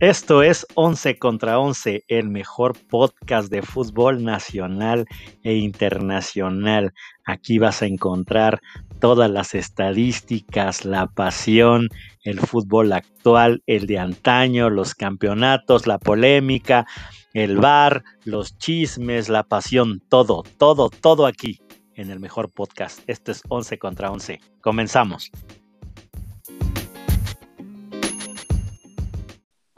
Esto es 11 contra 11, el mejor podcast de fútbol nacional e internacional. Aquí vas a encontrar todas las estadísticas, la pasión, el fútbol actual, el de antaño, los campeonatos, la polémica, el bar, los chismes, la pasión, todo, todo, todo aquí en el mejor podcast. Esto es 11 contra 11. Comenzamos.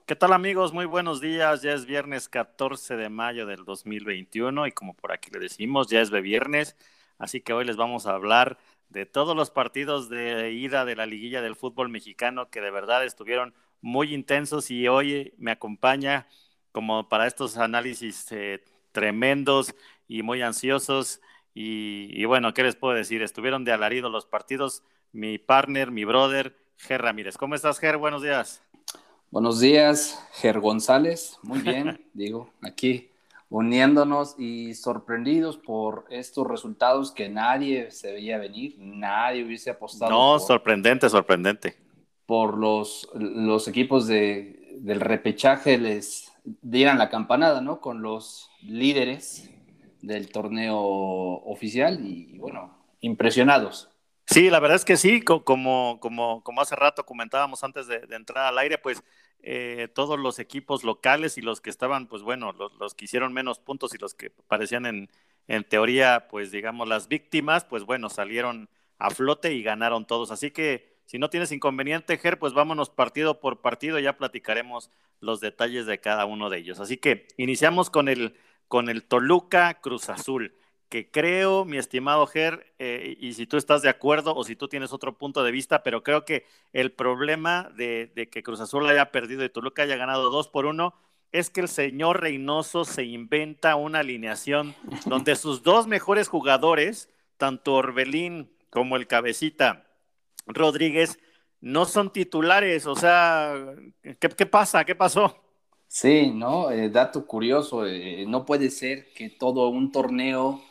¿Qué tal amigos? Muy buenos días. Ya es viernes 14 de mayo del 2021 y como por aquí le decimos, ya es viernes. Así que hoy les vamos a hablar de todos los partidos de ida de la liguilla del fútbol mexicano que de verdad estuvieron muy intensos y hoy me acompaña como para estos análisis eh, tremendos y muy ansiosos. Y, bueno, ¿qué les puedo decir? Estuvieron de alarido los partidos. Mi partner, mi brother, Ger Ramírez. ¿Cómo estás, Ger? Buenos días. Buenos días, Ger González. Muy bien, digo, aquí uniéndonos y sorprendidos por estos resultados que nadie se veía venir, nadie hubiese apostado. No, sorprendente, sorprendente. Por los, los equipos de, del repechaje les dieran la campanada, ¿no? Con los líderes del torneo oficial y, bueno, impresionados. Sí, la verdad es que sí, como, como, como hace rato comentábamos antes de, entrar al aire, pues eh, todos los equipos locales y los que estaban, pues bueno, los, los, que hicieron menos puntos y los que parecían en, en teoría, pues digamos, las víctimas, pues bueno, salieron a flote y ganaron todos. Así que si no tienes inconveniente, Ger, pues vámonos partido por partido, ya platicaremos los detalles de cada uno de ellos. Así que iniciamos con el, con el Toluca Cruz Azul que creo, mi estimado Ger, eh, y si tú estás de acuerdo o si tú tienes otro punto de vista, pero creo que el problema de, que Cruz Azul haya perdido y Toluca haya ganado dos por uno es que el señor Reynoso se inventa una alineación donde sus dos mejores jugadores, tanto Orbelín como el cabecita Rodríguez, no son titulares. O sea, ¿qué, pasa? ¿Qué pasó? Sí, ¿no? Eh, dato curioso, eh, no puede ser que todo un torneo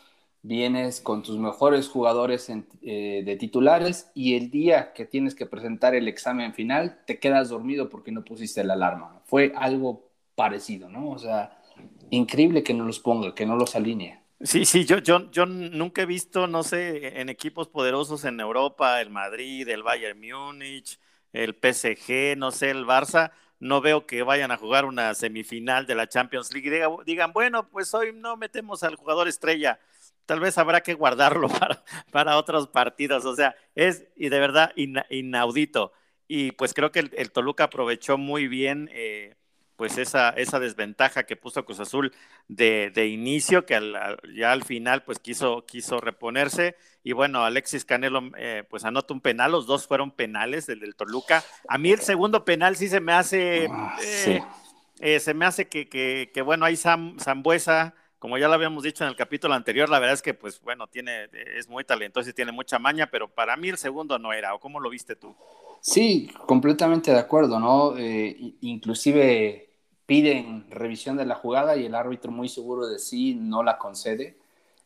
vienes con tus mejores jugadores eh, de titulares y el día que tienes que presentar el examen final te quedas dormido porque no pusiste la alarma. Fue algo parecido, ¿no? O sea, increíble que no los ponga, que no los alinee. Sí, sí, yo, yo, yo nunca he visto, no sé, en equipos poderosos en Europa, el Madrid, el Bayern Múnich, el PSG, no sé, el Barça, no veo que vayan a jugar una semifinal de la Champions League y digan, bueno, pues hoy no metemos al jugador estrella tal vez habrá que guardarlo para, otros partidos. O sea, es y de verdad inaudito. Y pues creo que el, Toluca aprovechó muy bien eh, pues esa, esa desventaja que puso Cruz Azul de, inicio, que ya al final pues quiso, quiso reponerse. Y bueno, Alexis Canelo eh, pues anota un penal, los dos fueron penales, el del Toluca. A mí el segundo penal sí se me hace, ah, eh, se me hace que, que, bueno, ahí Sam, Zambuesa como ya lo habíamos dicho en el capítulo anterior, la verdad es que, pues bueno, tiene, es muy talentoso y tiene mucha maña, pero para mí el segundo no era, ¿o cómo lo viste tú? Sí, completamente de acuerdo, ¿no? Eh, inclusive piden revisión de la jugada y el árbitro muy seguro de sí no la concede.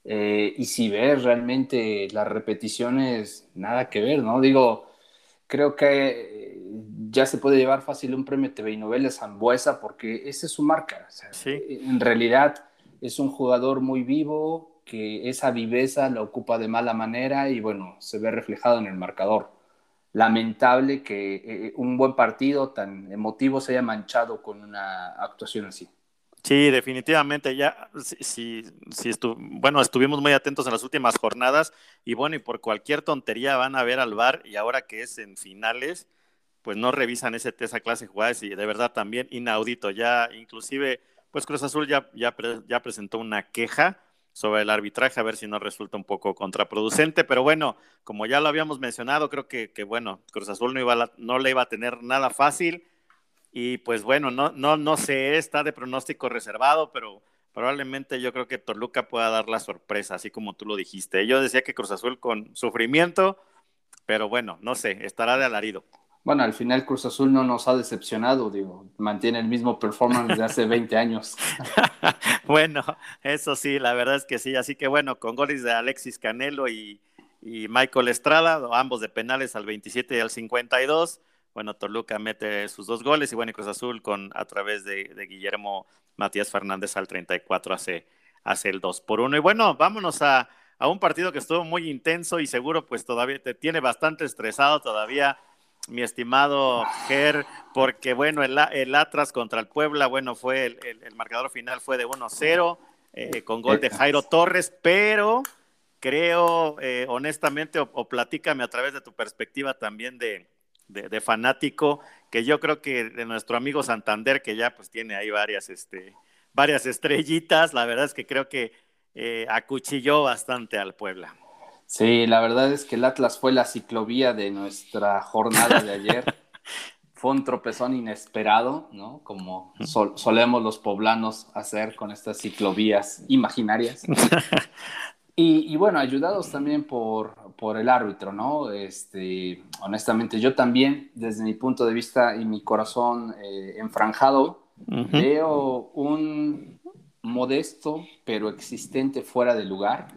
Eh, y si ves realmente las repeticiones, nada que ver, ¿no? Digo, creo que eh, ya se puede llevar fácil un premio TV y novelas Zambuesa porque esa es su marca. sí. En realidad es un jugador muy vivo, que esa viveza la ocupa de mala manera y bueno, se ve reflejado en el marcador. Lamentable que eh, un buen partido tan emotivo se haya manchado con una actuación así. Sí, definitivamente. Ya, sí, sí, bueno, estuvimos muy atentos en las últimas jornadas y bueno, y por cualquier tontería van a ver al bar y ahora que es en finales, pues no revisan ese, esa clase de y de verdad también inaudito. Ya, inclusive pues Cruz Azul ya, ya, ya presentó una queja sobre el arbitraje, a ver si no resulta un poco contraproducente, pero bueno, como ya lo habíamos mencionado, creo que, que bueno, Cruz Azul no, iba no le iba a tener nada fácil y pues bueno, no, no, no sé, está de pronóstico reservado, pero probablemente yo creo que Toluca pueda dar la sorpresa, así como tú lo dijiste. Yo decía que Cruz Azul con sufrimiento, pero bueno, no sé, estará de alarido. Bueno, al final Cruz Azul no nos ha decepcionado, digo, mantiene el mismo performance de hace 20 años. bueno, eso sí, la verdad es que sí, así que bueno, con goles de Alexis Canelo y, Michael Estrada, ambos de penales al 27 y al 52, bueno, Toluca mete sus dos goles y bueno, y Cruz Azul con, a través de, Guillermo Matías Fernández al 34 hace, hace el 2 por 1. Y bueno, vámonos a, a un partido que estuvo muy intenso y seguro pues todavía te tiene bastante estresado todavía mi estimado Ger, porque bueno, el, el Atlas contra el Puebla, bueno, fue el, el, marcador final fue de 1-0 eh, con gol de Jairo Torres, pero creo eh, honestamente, o, platícame a través de tu perspectiva también de, de, fanático, que yo creo que de nuestro amigo Santander, que ya pues tiene ahí varias, este, varias estrellitas, la verdad es que creo que eh, acuchilló bastante al Puebla. Sí, la verdad es que el Atlas fue la ciclovía de nuestra jornada de ayer. fue un tropezón inesperado, ¿no? Como solemos los poblanos hacer con estas ciclovías imaginarias. y, bueno, ayudados también por, por el árbitro, ¿no? Este, honestamente, yo también, desde mi punto de vista y mi corazón eh, enfranjado, veo un modesto pero existente fuera de lugar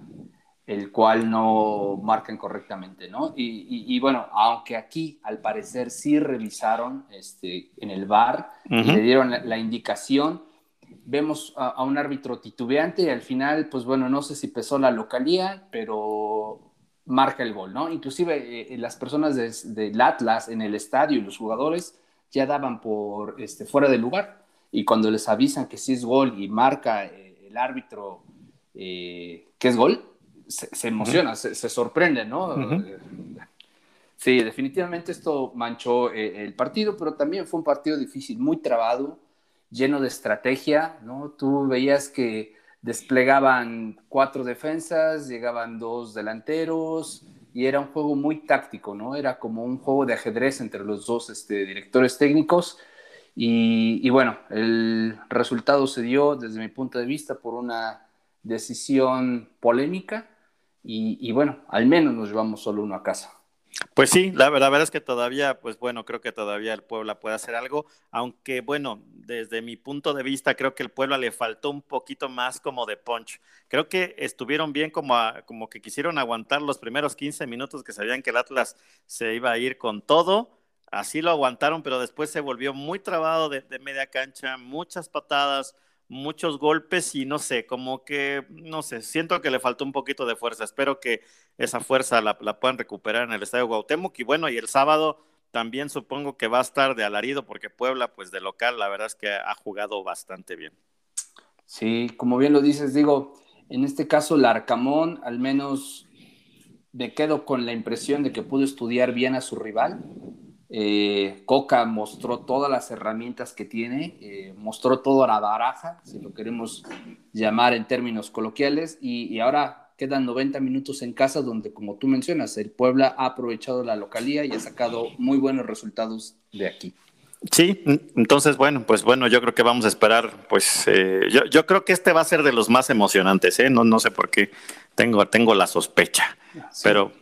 el cual no marcan correctamente, ¿no? Y, bueno, aunque aquí al parecer sí revisaron este, en el bar, le dieron la, indicación, vemos a, un árbitro titubeante y al final, pues bueno, no sé si pesó la localía, pero marca el gol, ¿no? Inclusive eh, las personas del Atlas en el estadio y los jugadores ya daban por este, fuera de lugar y cuando les avisan que sí es gol y marca eh, el árbitro eh, que es gol, se, emociona, se, sorprende, ¿no? Sí, definitivamente esto manchó eh, el partido, pero también fue un partido difícil, muy trabado, lleno de estrategia, ¿no? Tú veías que desplegaban cuatro defensas, llegaban dos delanteros y era un juego muy táctico, ¿no? Era como un juego de ajedrez entre los dos este, directores técnicos. Y, y, bueno, el resultado se dio desde mi punto de vista por una decisión polémica y, bueno, al menos nos llevamos solo uno a casa. Pues sí, la, verdad es que todavía, pues bueno, creo que todavía el Puebla puede hacer algo, aunque bueno, desde mi punto de vista, creo que el Puebla le faltó un poquito más como de punch. Creo que estuvieron bien como, como que quisieron aguantar los primeros 15 minutos que sabían que el Atlas se iba a ir con todo. Así lo aguantaron, pero después se volvió muy trabado de media cancha, muchas patadas, muchos golpes y no sé, como que, no sé, siento que le faltó un poquito de fuerza. Espero que esa fuerza la, puedan recuperar en el Estadio Guautemoc. Y bueno, y el sábado también supongo que va a estar de alarido porque Puebla, pues de local, la verdad es que ha jugado bastante bien. Sí, como bien lo dices, digo, en este caso, el Arcamón, al menos me quedo con la impresión de que pudo estudiar bien a su rival eh, Coca mostró todas las herramientas que tiene, eh, mostró toda la baraja, si lo queremos llamar en términos coloquiales, y, ahora quedan 90 minutos en casa donde, como tú mencionas, el Puebla ha aprovechado la localía y ha sacado muy buenos resultados de aquí. Sí, entonces bueno, pues bueno, yo creo que vamos a esperar, pues eh, yo, creo que este va a ser de los más emocionantes, no, no sé por qué, tengo, tengo la sospecha, pero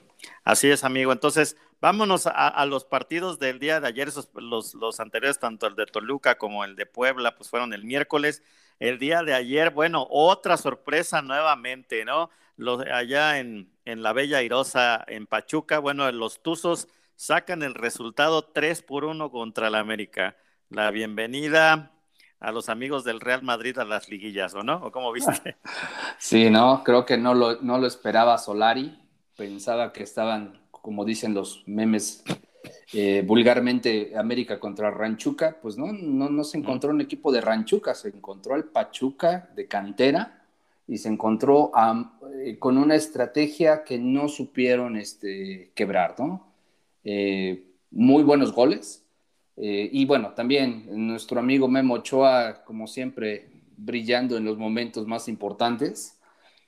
así es amigo, entonces Vámonos a, los partidos del día de ayer, los, los anteriores, tanto el de Toluca como el de Puebla, pues fueron el miércoles. El día de ayer, bueno, otra sorpresa nuevamente, ¿no? Los, allá en, en la Bella Irosa, en Pachuca, bueno, los Tuzos sacan el resultado 3 por 1 contra el América. La bienvenida a los amigos del Real Madrid a las liguillas, ¿o no? ¿O cómo viste? Sí, no, creo que no lo, no lo esperaba Solari. Pensaba que estaban como dicen los memes eh, vulgarmente, América contra Ranchuca, pues no, no, se encontró un equipo de Ranchuca, se encontró al Pachuca de cantera y se encontró eh, con una estrategia que no supieron este, quebrar, ¿no? Eh, muy buenos goles. y bueno, también nuestro amigo Memo Ochoa, como siempre, brillando en los momentos más importantes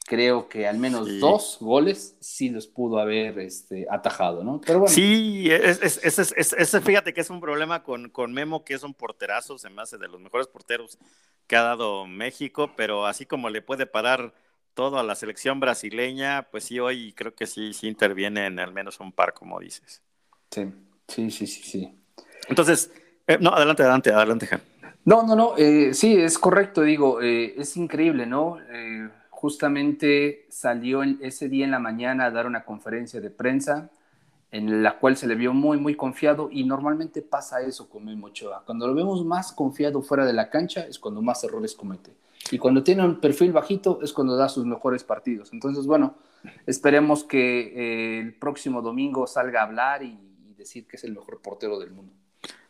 creo que al menos dos goles sí los pudo haber este, atajado, ¿no? Pero bueno. Sí, ese fíjate que es un problema con, con, Memo, que es un porterazo, se me hace de los mejores porteros que ha dado México, pero así como le puede parar todo a la selección brasileña, pues sí, hoy creo que sí, sí interviene en al menos un par, como dices. Sí, sí, sí, sí, sí. Entonces, eh, no, adelante, adelante, adelante, Jan. No, no, no, eh, sí, es correcto, digo, eh, es increíble, ¿no? Justamente salió ese día en la mañana a dar una conferencia de prensa en la cual se le vio muy, muy confiado y normalmente pasa eso con Memo. Cuando lo vemos más confiado fuera de la cancha es cuando más errores comete. Y cuando tiene un perfil bajito es cuando da sus mejores partidos. Entonces, bueno, esperemos que eh, el próximo domingo salga a hablar y, decir que es el mejor portero del mundo.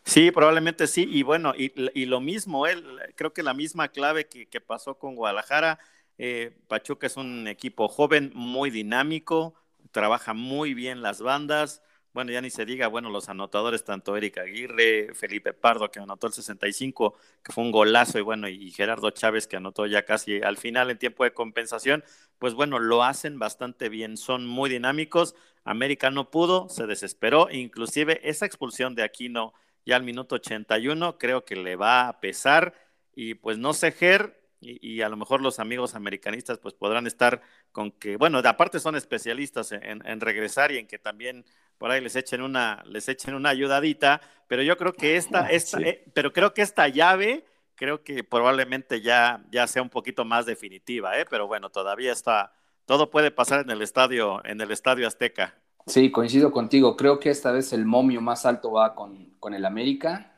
Sí, probablemente sí. Y bueno, y, lo mismo, él, creo que la misma clave que, pasó con Guadalajara. Eh, Pachuca es un equipo joven, muy dinámico, trabaja muy bien las bandas. Bueno, ya ni se diga, bueno, los anotadores, tanto Eric Aguirre, Felipe Pardo, que anotó el 65, que fue un golazo, y bueno, y Gerardo Chávez, que anotó ya casi al final en tiempo de compensación, pues bueno, lo hacen bastante bien, son muy dinámicos. América no pudo, se desesperó, inclusive esa expulsión de Aquino ya al minuto 81, creo que le va a pesar, y pues no sé, Ger, y, a lo mejor los amigos americanistas pues podrán estar con que, bueno, aparte son especialistas en, regresar y en que también por ahí les echen una, les echen una ayudadita, pero yo creo que esta, esta eh, pero creo que esta llave, creo que probablemente ya, ya sea un poquito más definitiva, ¿eh? pero bueno, todavía está, todo puede pasar en el estadio, en el estadio Azteca. Sí, coincido contigo. Creo que esta vez el momio más alto va con, con el América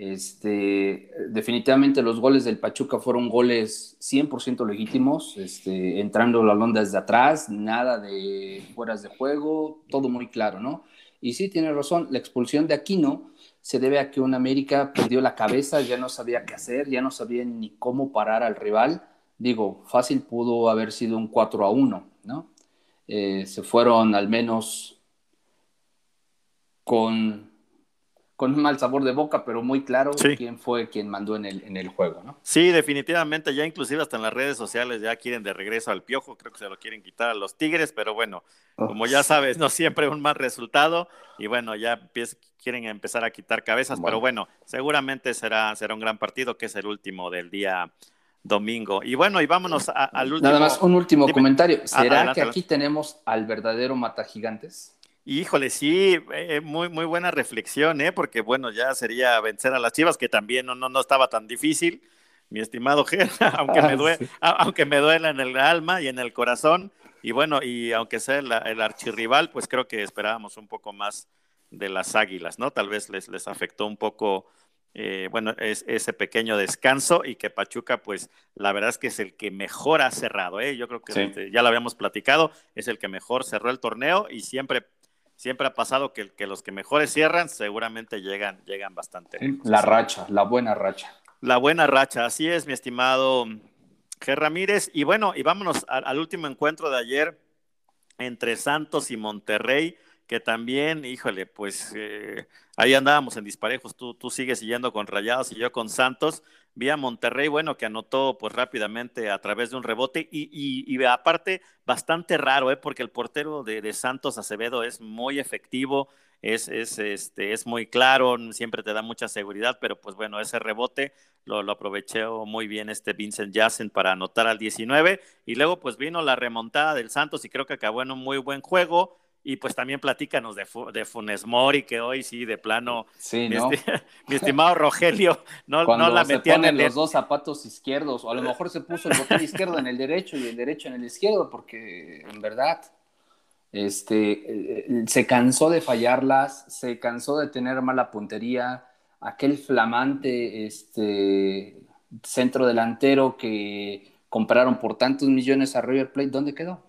este, definitivamente los goles del Pachuca fueron goles 100% legítimos, este, entrando la londa desde atrás, nada de fueras de juego, todo muy claro, ¿no? Y sí, tiene razón, la expulsión de Aquino se debe a que un América perdió la cabeza, ya no sabía qué hacer, ya no sabía ni cómo parar al rival. Digo, fácil pudo haber sido un 4 a 1, ¿no? Eh, se fueron al menos con con un mal sabor de boca, pero muy claro quién fue quien mandó en el, en el juego, ¿no? Sí, definitivamente, ya inclusive hasta en las redes sociales ya quieren de regreso al piojo, creo que se lo quieren quitar a los Tigres, pero bueno, oh. como ya sabes, no siempre un mal resultado, y bueno, ya quieren empezar a quitar cabezas, pero bueno, seguramente será, será un gran partido, que es el último del día domingo. Y bueno, y vámonos al último. Nada más un último comentario. ¿Será que aquí tenemos al verdadero Mata Gigantes? Híjole, sí, eh, muy, muy buena reflexión, ¿eh? porque bueno, ya sería vencer a las Chivas, que también no, no, estaba tan difícil, mi estimado Ger, aunque, me duele, aunque me duela en el alma y en el corazón, y bueno, y aunque sea el, archirrival, pues creo que esperábamos un poco más de las Águilas, ¿no? Tal vez les, les afectó un poco, eh, bueno, es, ese pequeño descanso y que Pachuca, pues la verdad es que es el que mejor ha cerrado, ¿eh? Yo creo que este, ya lo habíamos platicado, es el que mejor cerró el torneo y siempre siempre ha pasado que, que los que mejores cierran seguramente llegan, llegan bastante. La racha, la buena racha. La buena racha, así es, mi estimado Ger Ramírez. Y bueno, y vámonos al, último encuentro de ayer entre Santos y Monterrey, que también, híjole, pues eh, ahí andábamos en disparejos, tú, tú sigues siguiendo con Rayados y yo con Santos, vía Monterrey, bueno, que anotó pues rápidamente a través de un rebote y, y, aparte bastante raro, ¿eh? porque el portero de, Santos Acevedo es muy efectivo, es, es, este, es muy claro, siempre te da mucha seguridad, pero pues bueno, ese rebote lo, lo aprovechó muy bien este Vincent Jassen para anotar al 19 y luego pues vino la remontada del Santos y creo que acabó en un muy buen juego y pues también platícanos de, de Funes Mori, que hoy sí, de plano, sí, mi, mi, estimado Rogelio, no, no la se ponen los dos zapatos izquierdos, o a lo mejor se puso el botón izquierdo en el derecho y el derecho en el izquierdo, porque en verdad este, eh, eh, se cansó de fallarlas, se cansó de tener mala puntería, aquel flamante este, centro delantero que compraron por tantos millones a River Plate, ¿dónde quedó?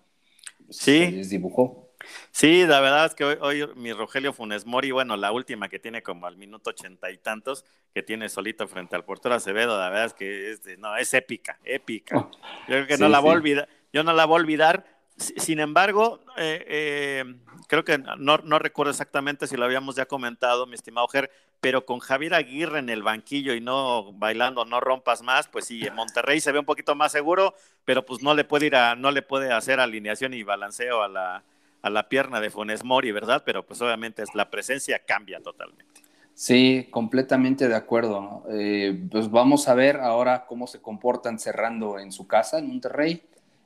Sí. Se desdibujó. Sí, la verdad es que hoy, mi Rogelio Funes Mori, bueno, la última que tiene como al minuto ochenta y tantos, que tiene solito frente al portero Acevedo, la verdad es que es, no, es épica, épica. Oh, yo creo que no la voy a olvidar, yo no la voy a olvidar. Sin embargo, eh, eh, creo que no, no, recuerdo exactamente si lo habíamos ya comentado, mi estimado Ger, pero con Javier Aguirre en el banquillo y no bailando, no rompas más, pues sí, en Monterrey se ve un poquito más seguro, pero pues no le puede ir a, no le puede hacer alineación y balanceo a la, a la pierna de Funes Mori, ¿verdad? Pero pues obviamente la presencia cambia totalmente. Sí, completamente de acuerdo. Eh, pues vamos a ver ahora cómo se comportan cerrando en su casa, en Monterrey.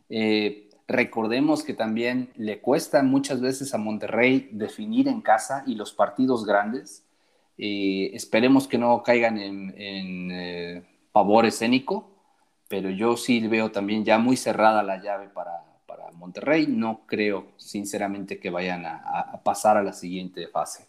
Eh, recordemos que también le cuesta muchas veces a Monterrey definir en casa y los partidos grandes. Eh, esperemos que no caigan en, en pavor escénico, pero yo sí veo también ya muy cerrada la llave para, Monterrey. No creo, sinceramente, que vayan a, pasar a la siguiente fase.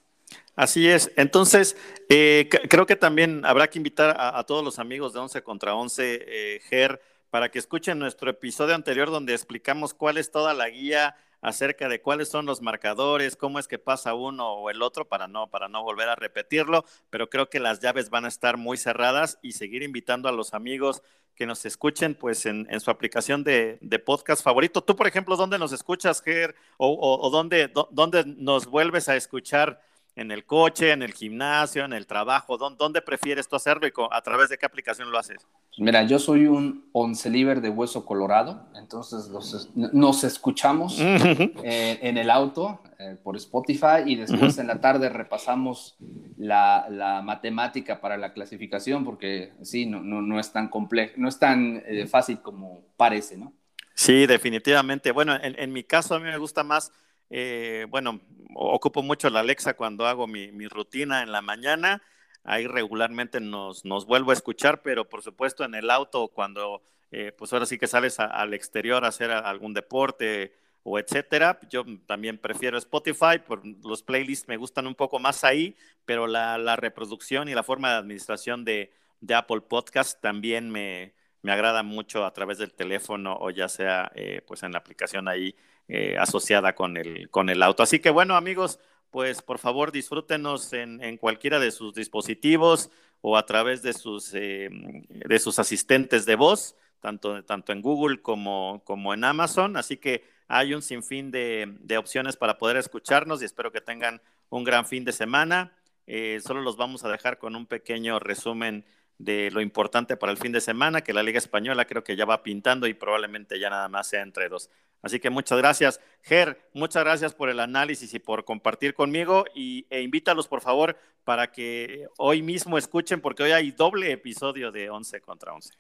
Así es. Entonces, eh, creo que también habrá que invitar a, todos los amigos de 11 contra 11, eh, Ger, para que escuchen nuestro episodio anterior donde explicamos cuál es toda la guía acerca de cuáles son los marcadores, cómo es que pasa uno o el otro para no, para no volver a repetirlo, pero creo que las llaves van a estar muy cerradas y seguir invitando a los amigos que nos escuchen pues en, su aplicación de, podcast favorito. Tú, por ejemplo, ¿dónde nos escuchas, Ger? ¿O, o, dónde, dónde nos vuelves a escuchar? En el coche, en el gimnasio, en el trabajo? ¿Dónde, prefieres tú hacerlo y a través de qué aplicación lo haces? Mira, yo soy un once liver de hueso colorado, entonces nos escuchamos eh, en el auto eh, por Spotify y después en la tarde repasamos la, matemática para la clasificación porque sí, no, no, es tan complejo, no es tan eh, fácil como parece, ¿no? Sí, definitivamente. Bueno, en, en mi caso a mí me gusta más eh, bueno, ocupo mucho la Alexa cuando hago mi, rutina en la mañana. Ahí regularmente nos, vuelvo a escuchar, pero por supuesto en el auto cuando, eh, pues ahora sí que sales al exterior a hacer algún deporte o etcétera. Yo también prefiero Spotify, por los playlists me gustan un poco más ahí, pero la, reproducción y la forma de administración de, Apple Podcast también me, agrada mucho a través del teléfono o ya sea eh, pues en la aplicación ahí eh, asociada con el, con el auto. Así que bueno, amigos, pues por favor disfrútenos en, cualquiera de sus dispositivos o a través de sus, eh, de sus asistentes de voz, tanto, tanto en Google como, como en Amazon. Así que hay un sinfín de, de opciones para poder escucharnos y espero que tengan un gran fin de semana. Eh, solo los vamos a dejar con un pequeño resumen de lo importante para el fin de semana, que la Liga Española creo que ya va pintando y probablemente ya nada más sea entre dos. Así que muchas gracias. Ger, muchas gracias por el análisis y por compartir conmigo y, e invítalos por favor para que hoy mismo escuchen porque hoy hay doble episodio de 11 contra 11.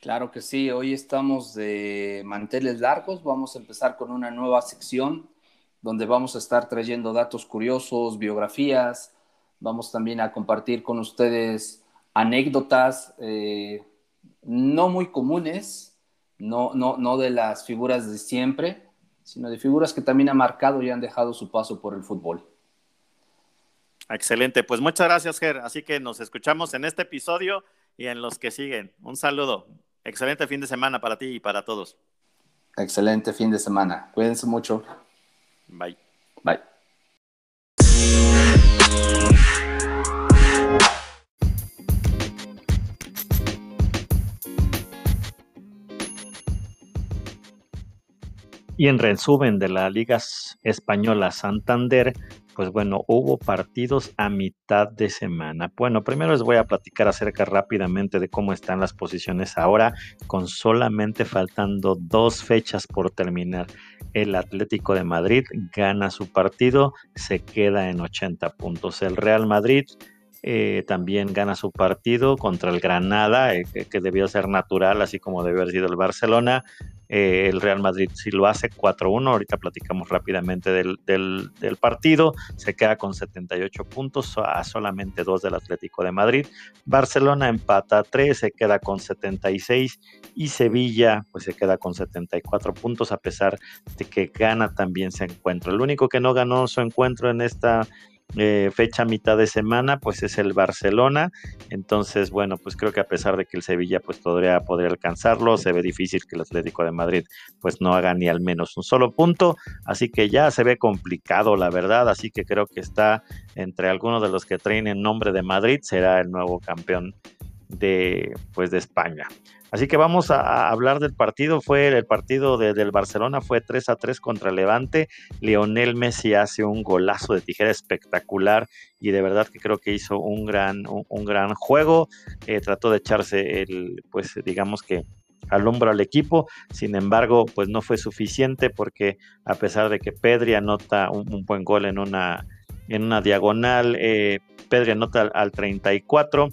Claro que sí, hoy estamos de manteles largos, vamos a empezar con una nueva sección donde vamos a estar trayendo datos curiosos, biografías, vamos también a compartir con ustedes anécdotas eh, no muy comunes, no, no, no de las figuras de siempre, sino de figuras que también han marcado y han dejado su paso por el fútbol. Excelente, pues muchas gracias, Ger. Así que nos escuchamos en este episodio y en los que siguen. Un saludo. Excelente fin de semana para ti y para todos. Excelente fin de semana. Cuídense mucho. Bye. Bye. Y en resumen de la Liga Española Santander, pues bueno, hubo partidos a mitad de semana. Bueno, primero les voy a platicar acerca rápidamente de cómo están las posiciones ahora, con solamente faltando dos fechas por terminar. El Atlético de Madrid gana su partido, se queda en 80 puntos. El Real Madrid eh, también gana su partido contra el Granada, eh, que, debió ser natural, así como debió haber sido el Barcelona. Eh, el Real Madrid sí lo hace 4-1, ahorita platicamos rápidamente del, del, partido, se queda con 78 puntos a solamente dos del Atlético de Madrid. Barcelona empata 3, se queda con 76 y Sevilla pues se queda con 74 puntos a pesar de que gana también su encuentro. El único que no ganó su encuentro en esta eh, fecha mitad de semana, pues es el Barcelona. Entonces, bueno, pues creo que a pesar de que el Sevilla pues podría, podría alcanzarlo, se ve difícil que el Atlético de Madrid pues no haga ni al menos un solo punto. Así que ya se ve complicado, la verdad. Así que creo que está entre algunos de los que traen en nombre de Madrid, será el nuevo campeón de, pues, de España. Así que vamos a, hablar del partido. Fue el partido del Barcelona, fue 3 a 3 contra Levante. Lionel Messi hace un golazo de tijera espectacular y de verdad que creo que hizo un gran, un, gran juego. Eh, trató de echarse el, pues digamos que al hombro al equipo. Sin embargo, pues no fue suficiente porque a pesar de que Pedri anota un, buen gol en una, en una diagonal, eh, Pedri anota al 34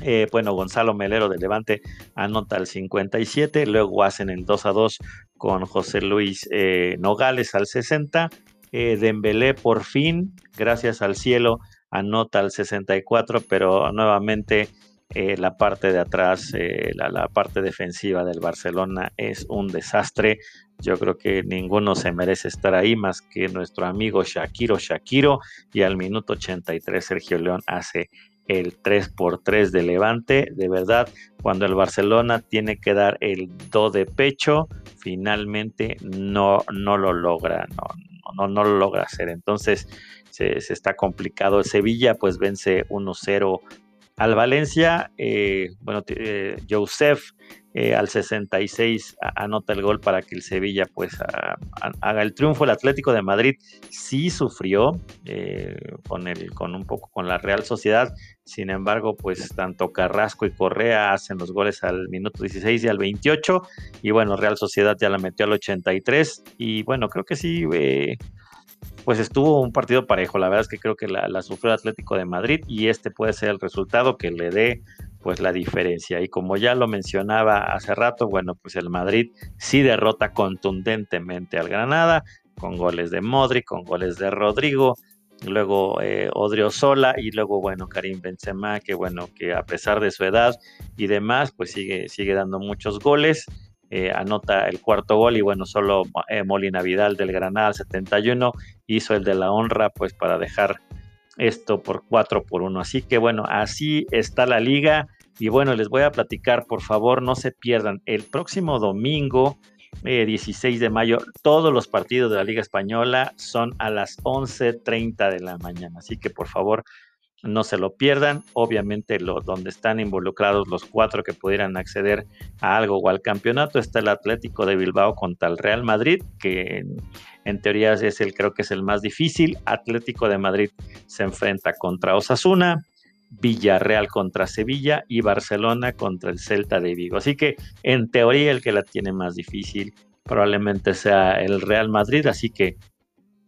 eh, bueno, Gonzalo Melero de Levante anota el 57, luego hacen el 2 a 2 con José Luis eh, Nogales al 60. Eh, Dembélé por fin, gracias al cielo, anota el 64, pero nuevamente eh, la parte de atrás, eh, la, parte defensiva del Barcelona es un desastre. Yo creo que ninguno se merece estar ahí más que nuestro amigo Shakiro Shakiro y al minuto 83 Sergio León hace el 3 por 3 de Levante. De verdad, cuando el Barcelona tiene que dar el do de pecho, finalmente no, no lo logra, no, no, no lo logra hacer. Entonces se, se está complicado. Sevilla pues vence 1-0 al Valencia, eh, bueno, eh, Joseph eh, al 66 anota el gol para que el Sevilla pues haga el triunfo. El Atlético de Madrid sí sufrió con, el, con un poco con la Real Sociedad. Sin embargo, pues tanto Carrasco y Correa hacen los goles al minuto 16 y al 28. Y bueno, Real Sociedad ya la metió al 83. Y bueno, creo que sí pues estuvo un partido parejo. La verdad es que creo que la, sufrió el Atlético de Madrid y este puede ser el resultado que le dé pues la diferencia. Y como ya lo mencionaba hace rato, bueno, pues el Madrid sí derrota contundentemente al Granada con goles de Modric, con goles de Rodrigo, luego eh, Odriozola y luego bueno Karim Benzema que bueno que a pesar de su edad y demás pues sigue sigue dando muchos goles eh, anota el cuarto gol y bueno, solo eh, Molina Vidal del Granada 71 hizo el de la honra pues para dejar esto por 4 por 1. Así que bueno, así está la liga y bueno, les voy a platicar, por favor, no se pierdan el próximo domingo. 16 eh, de mayo, todos los partidos de la Liga Española son a las 11.30 de la mañana. Así que por favor, no se lo pierdan. Obviamente, lo, donde están involucrados los cuatro que pudieran acceder a algo o al campeonato está el Atlético de Bilbao contra el Real Madrid, que en, teoría es el, creo que es el más difícil. Atlético de Madrid se enfrenta contra Osasuna. Villarreal contra Sevilla y Barcelona contra el Celta de Vigo. Así que en teoría el que la tiene más difícil probablemente sea el Real Madrid. Así que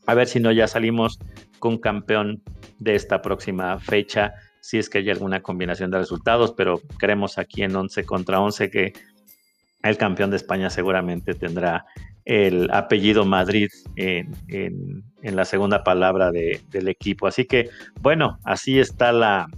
a ver si no ya salimos con campeón de esta próxima fecha, si es que hay alguna combinación de resultados, pero creemos aquí en 11 contra 11 que el campeón de España seguramente tendrá el apellido Madrid en, la segunda palabra del equipo. Así que, bueno, así está la,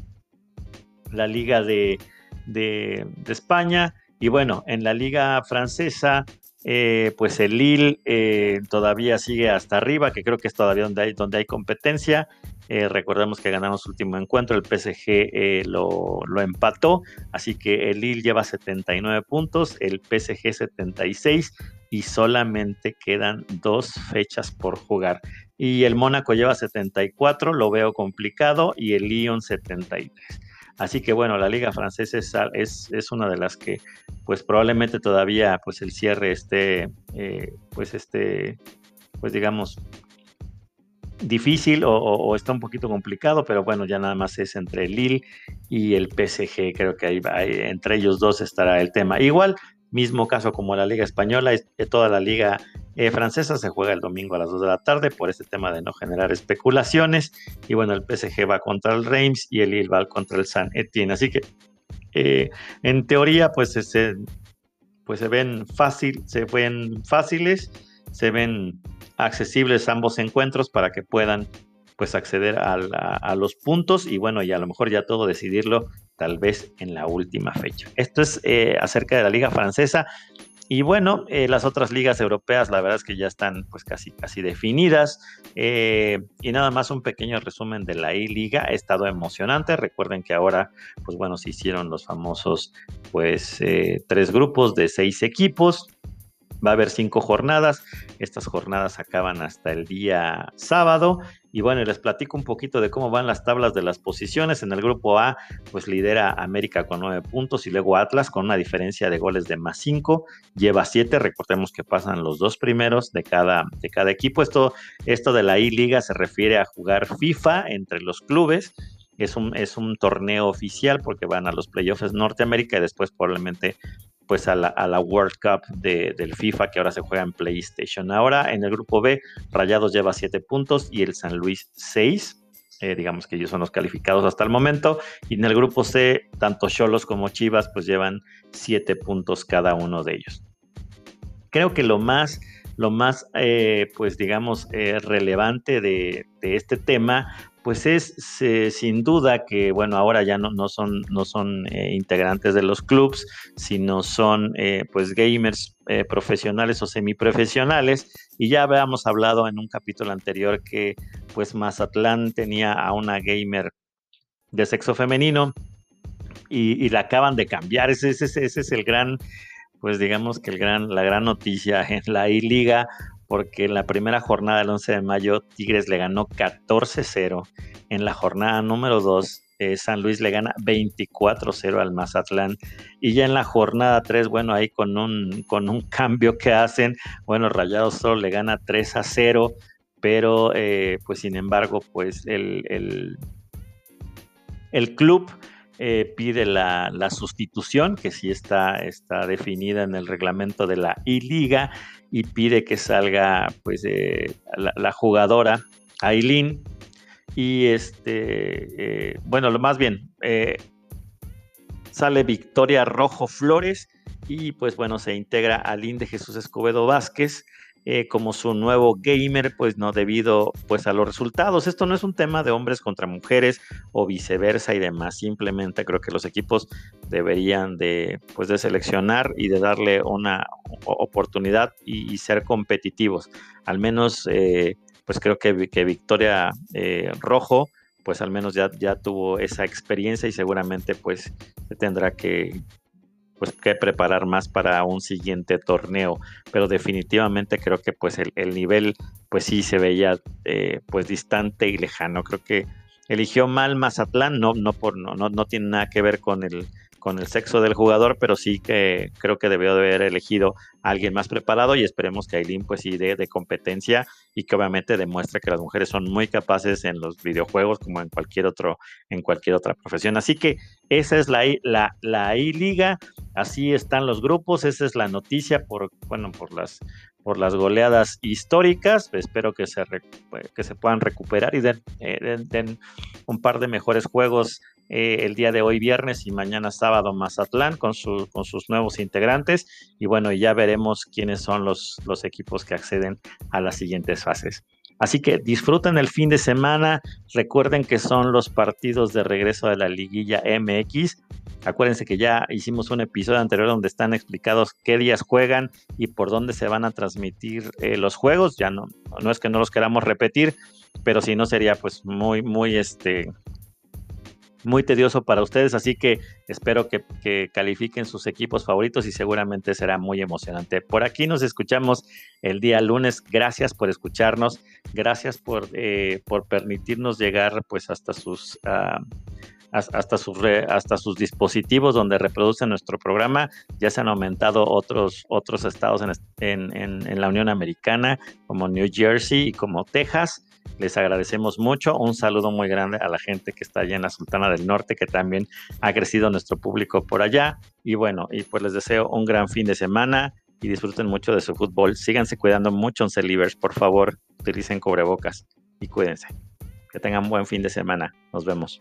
la liga de, de, España. Y bueno, en la liga francesa, eh, pues el Lille eh, todavía sigue hasta arriba, que creo que es todavía donde hay, donde hay competencia. Eh, recordemos que ganamos su último encuentro, el PSG lo, lo, empató, así que el Lille lleva 79 puntos, el PSG 76 y solamente quedan dos fechas por jugar. Y el Mónaco lleva 74, lo veo complicado, y el Lyon 73. Así que bueno, la liga francesa es, es, una de las que pues probablemente todavía pues el cierre esté eh, pues este pues digamos difícil o, está un poquito complicado, pero bueno, ya nada más es entre Lille y el PSG, creo que ahí, entre ellos dos estará el tema. Igual, mismo caso como la Liga Española, toda la Liga eh, francesa se juega el domingo a las 2 de la tarde por este tema de no generar especulaciones. Y bueno, el PSG va contra el Reims y el Lille va contra el San Etienne. Así que eh, en teoría, pues, se, pues se ven fácil, se ven fáciles, se ven accesibles ambos encuentros para que puedan pues acceder a, los puntos y bueno, y a lo mejor ya todo decidirlo tal vez en la última fecha. Esto es eh, acerca de la liga francesa. Y bueno, eh, las otras ligas europeas, la verdad es que ya están pues casi, casi definidas. Eh, y nada más un pequeño resumen de la I-Liga. Ha estado emocionante. Recuerden que ahora, pues bueno, se hicieron los famosos pues eh, tres grupos de seis equipos. Va a haber cinco jornadas. Estas jornadas acaban hasta el día sábado. Y bueno, les platico un poquito de cómo van las tablas de las posiciones. En el grupo A, pues lidera América con nueve puntos y luego Atlas con una diferencia de goles de más cinco. Lleva siete. Recordemos que pasan los dos primeros de cada, de cada equipo. Esto, esto de la I-Liga se refiere a jugar FIFA entre los clubes. Es un, es un torneo oficial porque van a los playoffs Norteamérica y después probablemente pues a la, World Cup del FIFA que ahora se juega en PlayStation. Ahora en el grupo B, Rayados lleva 7 puntos y el San Luis 6. Eh, digamos que ellos son los calificados hasta el momento. Y en el grupo C, tanto Cholos como Chivas pues llevan 7 puntos cada uno de ellos. Creo que lo más lo más, eh, pues digamos, eh, relevante de, este tema, pues es sin duda que, bueno, ahora ya no, no son, no son integrantes de los clubs, sino son pues gamers profesionales o semiprofesionales. Y ya habíamos hablado en un capítulo anterior que pues Mazatlán tenía a una gamer de sexo femenino y, la acaban de cambiar. Ese, ese, ese, es el gran, pues digamos que el gran, la gran noticia en la I-Liga, porque en la primera jornada del 11 de mayo Tigres le ganó 14-0. En la jornada número 2 eh, San Luis le gana 24-0 al Mazatlán. Y ya en la jornada 3, bueno, ahí con un, con un cambio que hacen, bueno, Rayados solo le gana 3-0, pero eh, pues sin embargo, pues el, el, el club eh, pide la, sustitución, que sí está, está definida en el reglamento de la I-Liga, y pide que salga pues eh, la, jugadora Aileen. Y este, eh, bueno, lo más bien, sale Victoria Rojo Flores y pues bueno, se integra Aline de Jesús Escobedo Vázquez eh, como su nuevo gamer, pues no debido pues a los resultados. Esto no es un tema de hombres contra mujeres o viceversa y demás. Simplemente creo que los equipos deberían de pues de seleccionar y de darle una oportunidad y, ser competitivos. Al menos eh, pues creo que, Victoria eh, Rojo pues al menos ya, ya tuvo esa experiencia y seguramente pues tendrá que, pues que preparar más para un siguiente torneo, pero definitivamente creo que pues el, nivel pues sí se veía eh, pues distante y lejano, creo que eligió mal Mazatlán, no, no, por, no, no, no tiene nada que ver con el, con el sexo del jugador, pero sí que creo que debió de haber elegido a alguien más preparado y esperemos que Aileen pues sí de, competencia y que obviamente demuestre que las mujeres son muy capaces en los videojuegos como en cualquier otro, en cualquier otra profesión. Así que esa es la, la, la I-Liga, así están los grupos, esa es la noticia por, bueno, por las por las goleadas históricas. Espero que se, que se puedan recuperar y den, eh, den, un par de mejores juegos eh, el día de hoy viernes y mañana sábado Mazatlán con, con sus nuevos integrantes y bueno, ya veremos quiénes son los, los equipos que acceden a las siguientes fases. Así que disfruten el fin de semana. Recuerden que son los partidos de regreso de la liguilla MX. Acuérdense que ya hicimos un episodio anterior donde están explicados qué días juegan y por dónde se van a transmitir eh, los juegos. Ya no, no es que no los queramos repetir, pero si no sería pues muy, muy este, muy tedioso para ustedes, así que espero que, califiquen sus equipos favoritos y seguramente será muy emocionante. Por aquí nos escuchamos el día lunes. Gracias por escucharnos, gracias por, eh, por permitirnos llegar pues hasta sus... Ah, hasta sus, hasta sus dispositivos donde reproducen nuestro programa. Ya se han aumentado otros, otros estados en, en la Unión Americana, como New Jersey y como Texas. Les agradecemos mucho. Un saludo muy grande a la gente que está allá en la Sultana del Norte, que también ha crecido nuestro público por allá. Y bueno, y pues les deseo un gran fin de semana y disfruten mucho de su fútbol. Síganse cuidando mucho Celivers, por favor. Utilicen cubrebocas y cuídense. Que tengan buen fin de semana. Nos vemos.